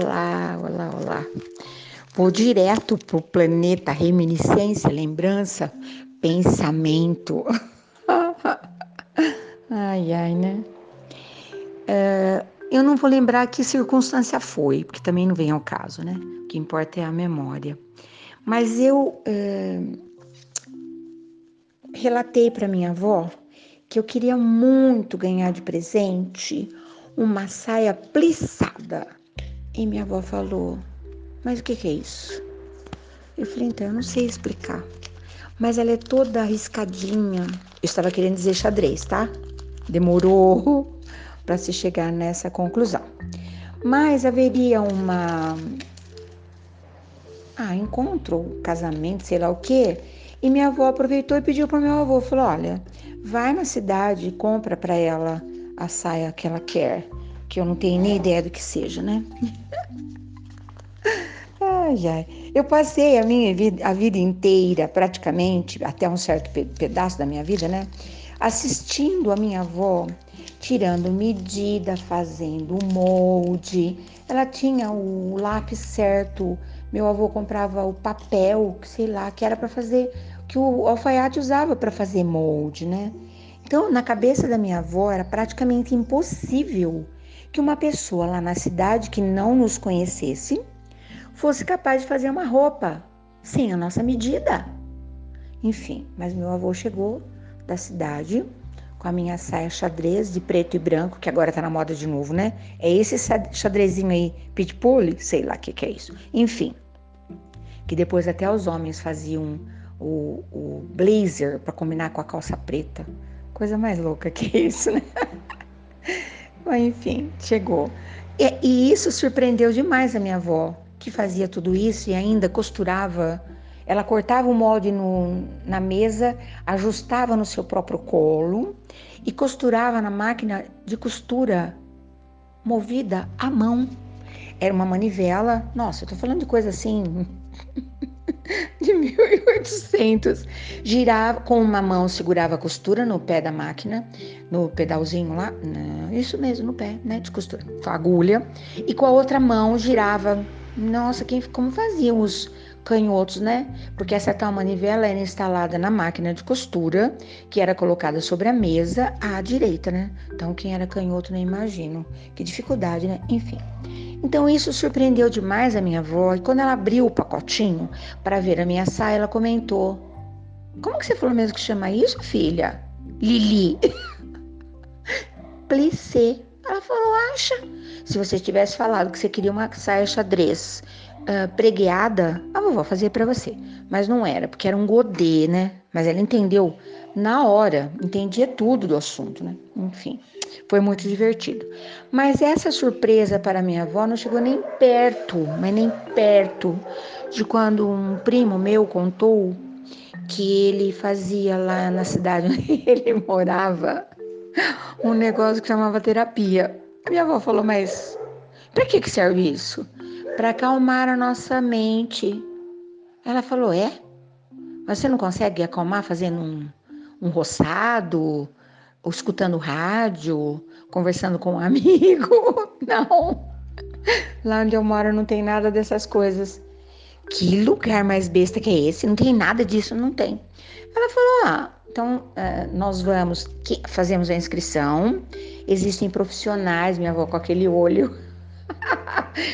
Olá, olá, olá. Vou direto pro planeta reminiscência, lembrança, pensamento. ai, ai, né? Uh, eu não vou lembrar que circunstância foi, porque também não vem ao caso, né? O que importa é a memória. Mas eu uh, relatei para minha avó que eu queria muito ganhar de presente uma saia plissada. E minha avó falou: Mas o que, que é isso? Eu falei: Então, eu não sei explicar. Mas ela é toda arriscadinha. Eu estava querendo dizer xadrez, tá? Demorou para se chegar nessa conclusão. Mas haveria uma. Ah, encontro, casamento, sei lá o quê. E minha avó aproveitou e pediu para meu avô: falou, olha, vai na cidade e compra para ela a saia que ela quer, que eu não tenho nem ideia do que seja, né? ai, ai. Eu passei a minha vida, a vida inteira, praticamente, até um certo pedaço da minha vida, né? Assistindo a minha avó tirando medida, fazendo o molde. Ela tinha o lápis certo. Meu avô comprava o papel, sei lá, que era para fazer, que o alfaiate usava para fazer molde, né? Então, na cabeça da minha avó, era praticamente impossível que uma pessoa lá na cidade que não nos conhecesse fosse capaz de fazer uma roupa sem a nossa medida. Enfim, mas meu avô chegou da cidade com a minha saia xadrez de preto e branco, que agora tá na moda de novo, né? É esse xadrezinho aí, pitbull, sei lá o que, que é isso. Enfim, que depois até os homens faziam o, o blazer para combinar com a calça preta. Coisa mais louca que isso, né? Enfim, chegou. E, e isso surpreendeu demais a minha avó, que fazia tudo isso e ainda costurava ela cortava o molde no, na mesa, ajustava no seu próprio colo e costurava na máquina de costura movida à mão. Era uma manivela, nossa, eu tô falando de coisa assim de 1800. Girava com uma mão, segurava a costura no pé da máquina, no pedalzinho lá, não, isso mesmo, no pé, né, de costura, com a agulha, e com a outra mão girava. Nossa, quem como faziam os canhotos, né? Porque essa tal manivela era instalada na máquina de costura, que era colocada sobre a mesa à direita, né? Então, quem era canhoto, nem imagino. Que dificuldade, né? Enfim. Então, isso surpreendeu demais a minha avó. E quando ela abriu o pacotinho para ver a minha saia, ela comentou: Como que você falou mesmo que chama isso, filha? Lili. Plissé. Ela falou: Acha? Se você tivesse falado que você queria uma saia xadrez uh, pregueada, a vovó fazia para você. Mas não era, porque era um godê, né? Mas ela entendeu na hora, entendia tudo do assunto, né? Enfim, foi muito divertido. Mas essa surpresa para minha avó não chegou nem perto, mas nem perto de quando um primo meu contou que ele fazia lá na cidade onde ele morava um negócio que chamava terapia. Minha avó falou, mas para que, que serve isso? Para acalmar a nossa mente. Ela falou: É? Você não consegue acalmar fazendo um, um roçado, ou escutando rádio, conversando com um amigo? Não. Lá onde eu moro não tem nada dessas coisas. Que lugar mais besta que é esse? Não tem nada disso, não tem. Ela falou: Ah, então uh, nós vamos, fazemos a inscrição. Existem profissionais, minha avó com aquele olho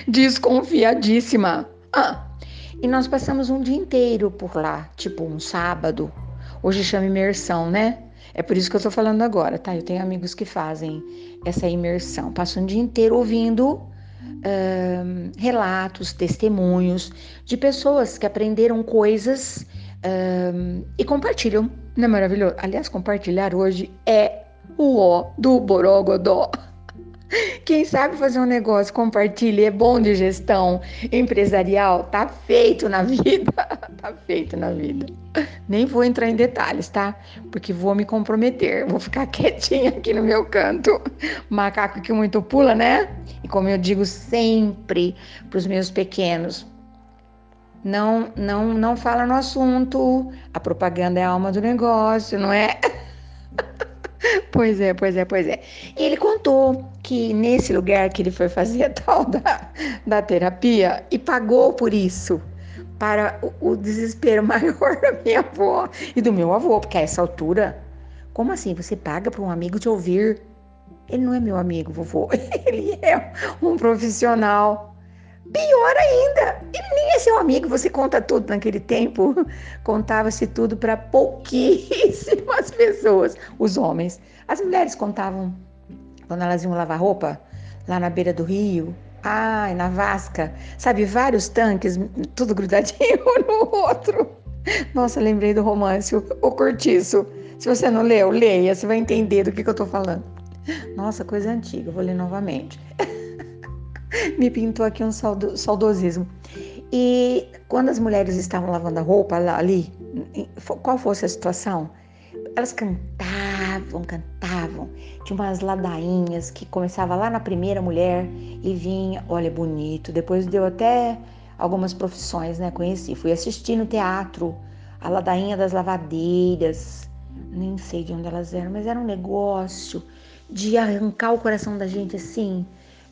Desconfiadíssima. Ah, e nós passamos um dia inteiro por lá, tipo um sábado. Hoje chama imersão, né? É por isso que eu tô falando agora, tá? Eu tenho amigos que fazem essa imersão. Passam um dia inteiro ouvindo uh, relatos, testemunhos de pessoas que aprenderam coisas uh, e compartilham. Não é maravilhoso? Aliás, compartilhar hoje é o ó do Borogodó. Quem sabe fazer um negócio, compartilha, é bom de gestão empresarial, tá feito na vida, tá feito na vida. Nem vou entrar em detalhes, tá? Porque vou me comprometer, vou ficar quietinha aqui no meu canto. Macaco que muito pula, né? E como eu digo sempre para os meus pequenos, não, não, não fala no assunto. A propaganda é a alma do negócio, não é? pois é, pois é, pois é. E ele contou que nesse lugar que ele foi fazer a tal da, da terapia e pagou por isso para o, o desespero maior da minha avó e do meu avô, porque a essa altura, como assim? Você paga para um amigo te ouvir? Ele não é meu amigo, vovô. Ele é um profissional. Pior ainda, ele nem é seu amigo. Você conta tudo naquele tempo. Contava-se tudo para pouquíssimas pessoas, os homens. As mulheres contavam quando elas iam lavar roupa lá na beira do rio, Ai, na vasca. Sabe, vários tanques, tudo grudadinho no outro. Nossa, lembrei do romance, o, o Cortiço. Se você não leu, leia, você vai entender do que, que eu tô falando. Nossa, coisa antiga, vou ler novamente. Me pintou aqui um saudo, saudosismo. E quando as mulheres estavam lavando a roupa ali, qual fosse a situação, elas cantavam, cantavam. Tinha umas ladainhas que começava lá na primeira mulher e vinha, olha, bonito. Depois deu até algumas profissões, né? Conheci. Fui assistir no teatro a ladainha das lavadeiras. Nem sei de onde elas eram, mas era um negócio de arrancar o coração da gente assim,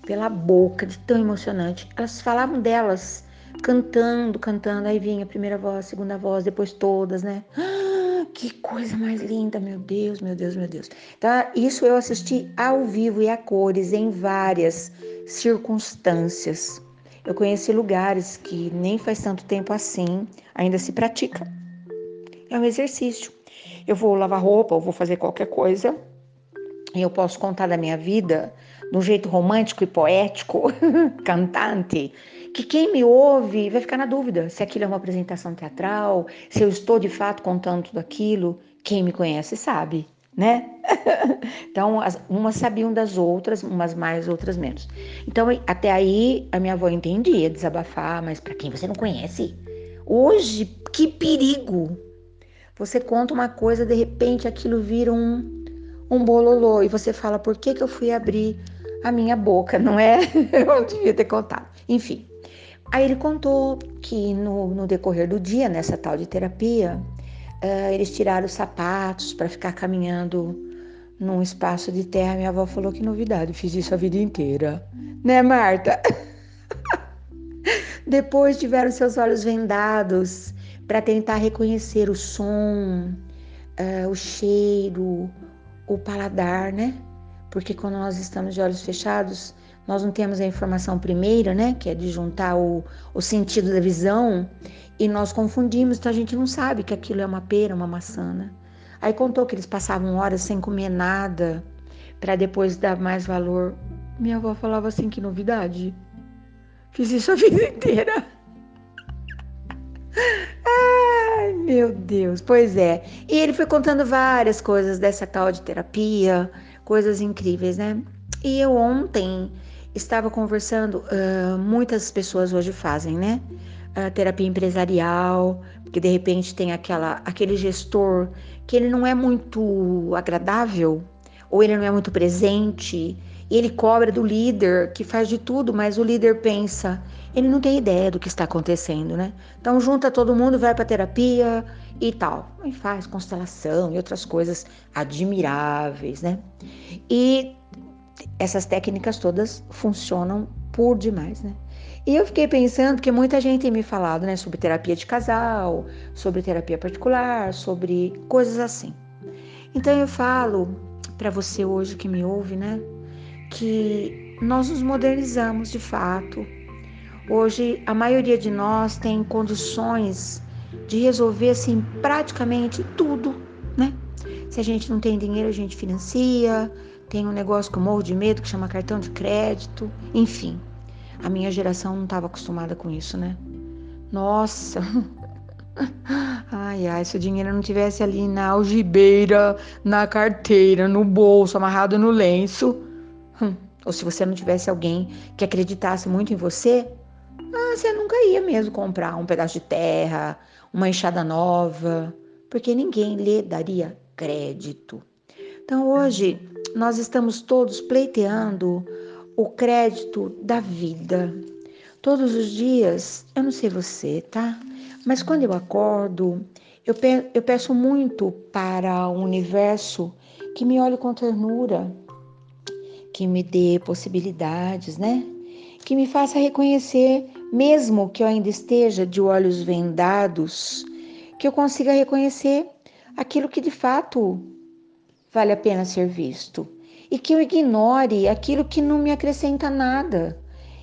pela boca, de tão emocionante. Elas falavam delas cantando, cantando. Aí vinha a primeira voz, a segunda voz, depois todas, né? Ah, que coisa mais linda, meu Deus, meu Deus, meu Deus. Então, isso eu assisti ao vivo e a cores, em várias circunstâncias. Eu conheci lugares que nem faz tanto tempo assim ainda se pratica. É um exercício. Eu vou lavar roupa, ou vou fazer qualquer coisa, e eu posso contar da minha vida de um jeito romântico e poético, cantante, que quem me ouve vai ficar na dúvida se aquilo é uma apresentação teatral, se eu estou de fato contando tudo aquilo. Quem me conhece sabe, né? então, as, umas sabiam das outras, umas mais, outras menos. Então, até aí, a minha avó entendia desabafar, mas para quem você não conhece, hoje, que perigo! Você conta uma coisa, de repente aquilo vira um, um bololô e você fala: por que, que eu fui abrir a minha boca? Não é? eu devia ter contado. Enfim, Aí ele contou que no, no decorrer do dia, nessa tal de terapia, uh, eles tiraram os sapatos para ficar caminhando num espaço de terra. Minha avó falou que novidade, fiz isso a vida inteira. Né, Marta? Depois tiveram seus olhos vendados para tentar reconhecer o som, uh, o cheiro, o paladar, né? Porque quando nós estamos de olhos fechados, nós não temos a informação primeira, né, que é de juntar o, o sentido da visão, e nós confundimos, então a gente não sabe que aquilo é uma pera, uma maçã. Né? Aí contou que eles passavam horas sem comer nada, para depois dar mais valor. Minha avó falava assim: que novidade. Fiz isso a vida inteira. Ai, meu Deus, pois é. E ele foi contando várias coisas dessa tal de terapia, coisas incríveis, né? E eu ontem estava conversando, uh, muitas pessoas hoje fazem, né? Uh, terapia empresarial, porque de repente tem aquela, aquele gestor que ele não é muito agradável, ou ele não é muito presente, e ele cobra do líder que faz de tudo, mas o líder pensa, ele não tem ideia do que está acontecendo, né? Então junta todo mundo, vai para terapia e tal, e faz constelação e outras coisas admiráveis, né? E essas técnicas todas funcionam por demais, né? E eu fiquei pensando que muita gente tem me falado, né, sobre terapia de casal, sobre terapia particular, sobre coisas assim. Então eu falo para você hoje que me ouve, né, que nós nos modernizamos de fato. Hoje a maioria de nós tem condições de resolver assim praticamente tudo, né? Se a gente não tem dinheiro, a gente financia, tem um negócio que eu morro de medo que chama cartão de crédito, enfim. A minha geração não estava acostumada com isso, né? Nossa! Ai, ai, se o dinheiro não tivesse ali na algibeira, na carteira, no bolso, amarrado no lenço, hum, ou se você não tivesse alguém que acreditasse muito em você, ah, você nunca ia mesmo comprar um pedaço de terra, uma enxada nova, porque ninguém lhe daria crédito. Então hoje nós estamos todos pleiteando o crédito da vida. Todos os dias, eu não sei você, tá? Mas quando eu acordo, eu, pe eu peço muito para o universo que me olhe com ternura, que me dê possibilidades, né? Que me faça reconhecer, mesmo que eu ainda esteja de olhos vendados, que eu consiga reconhecer aquilo que de fato vale a pena ser visto e que eu ignore aquilo que não me acrescenta nada.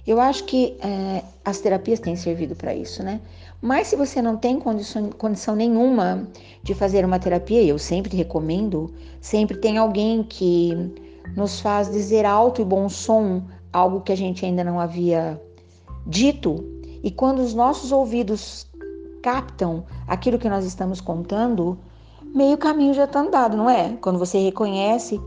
Eu acho que é, as terapias têm servido para isso, né? Mas se você não tem condição, condição nenhuma de fazer uma terapia, eu sempre recomendo, sempre tem alguém que nos faz dizer alto e bom som algo que a gente ainda não havia dito. E quando os nossos ouvidos captam aquilo que nós estamos contando, meio caminho já está andado, não é? Quando você reconhece,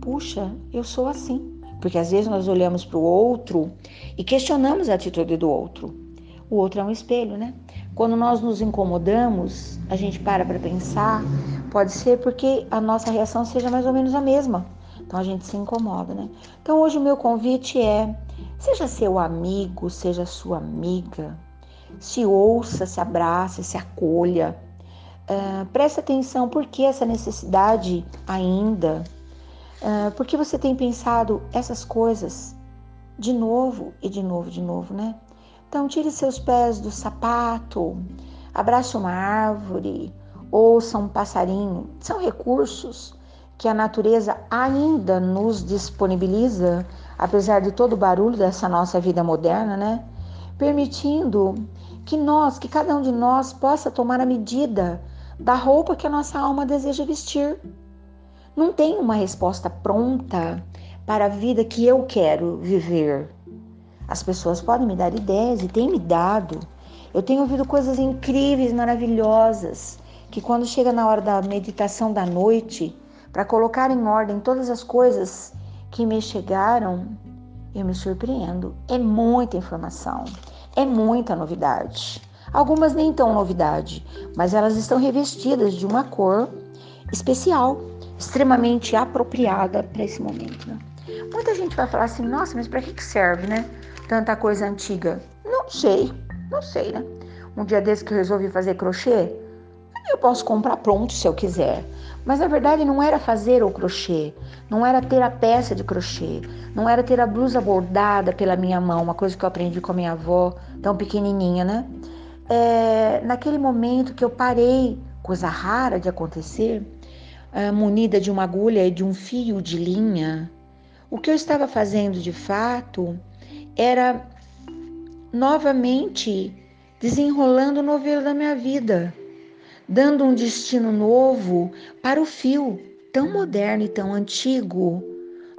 puxa, eu sou assim. Porque às vezes nós olhamos para o outro e questionamos a atitude do outro. O outro é um espelho, né? Quando nós nos incomodamos, a gente para para pensar, pode ser porque a nossa reação seja mais ou menos a mesma. Então a gente se incomoda, né? Então hoje o meu convite é: seja seu amigo, seja sua amiga, se ouça, se abrace, se acolha. Uh, preste atenção por que essa necessidade ainda ah, porque você tem pensado essas coisas de novo e de novo, de novo, né? Então, tire seus pés do sapato, abrace uma árvore, ouça um passarinho. São recursos que a natureza ainda nos disponibiliza, apesar de todo o barulho dessa nossa vida moderna, né? Permitindo que nós, que cada um de nós possa tomar a medida da roupa que a nossa alma deseja vestir. Não tem uma resposta pronta para a vida que eu quero viver. As pessoas podem me dar ideias e têm me dado. Eu tenho ouvido coisas incríveis, maravilhosas, que quando chega na hora da meditação da noite, para colocar em ordem todas as coisas que me chegaram, eu me surpreendo. É muita informação, é muita novidade. Algumas nem tão novidade, mas elas estão revestidas de uma cor especial extremamente apropriada para esse momento. Né? Muita gente vai falar assim: nossa, mas para que serve, né? Tanta coisa antiga. Não sei, não sei, né? Um dia desse que eu resolvi fazer crochê, eu posso comprar pronto se eu quiser. Mas na verdade não era fazer o crochê, não era ter a peça de crochê, não era ter a blusa bordada pela minha mão, uma coisa que eu aprendi com a minha avó, tão pequenininha, né? É, naquele momento que eu parei, coisa rara de acontecer, uh, munida de uma agulha e de um fio de linha, o que eu estava fazendo de fato era novamente desenrolando o novelo da minha vida, dando um destino novo para o fio tão moderno e tão antigo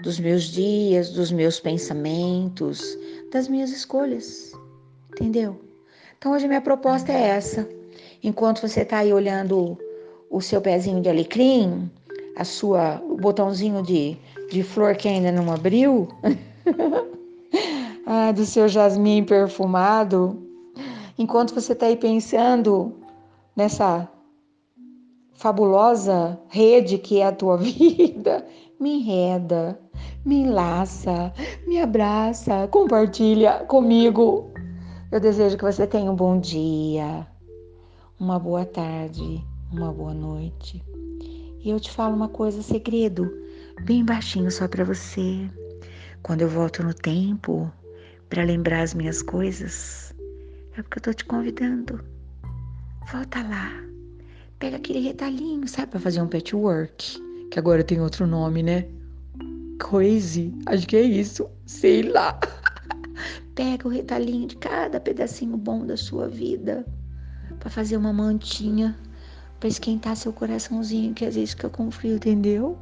dos meus dias, dos meus pensamentos, das minhas escolhas. Entendeu? Então hoje minha proposta é essa. Enquanto você está aí olhando o seu pezinho de alecrim, a sua, o botãozinho de, de flor que ainda não abriu, ah, do seu jasmim perfumado, enquanto você está aí pensando nessa fabulosa rede que é a tua vida, me enreda, me enlaça, me abraça, compartilha comigo. Eu desejo que você tenha um bom dia, uma boa tarde uma boa noite. E eu te falo uma coisa, segredo, bem baixinho só para você. Quando eu volto no tempo para lembrar as minhas coisas, é porque eu tô te convidando. Volta lá. Pega aquele retalhinho, sabe, para fazer um patchwork, que agora tem outro nome, né? Crazy, acho que é isso, sei lá. Pega o retalhinho de cada pedacinho bom da sua vida para fazer uma mantinha para esquentar seu coraçãozinho, que às vezes fica com frio, entendeu?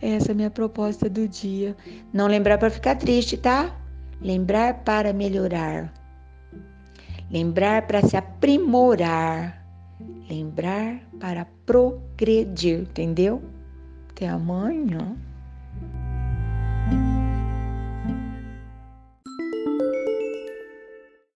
Essa é a minha proposta do dia. Não lembrar para ficar triste, tá? Lembrar para melhorar. Lembrar para se aprimorar. Lembrar para progredir, entendeu? Até amanhã.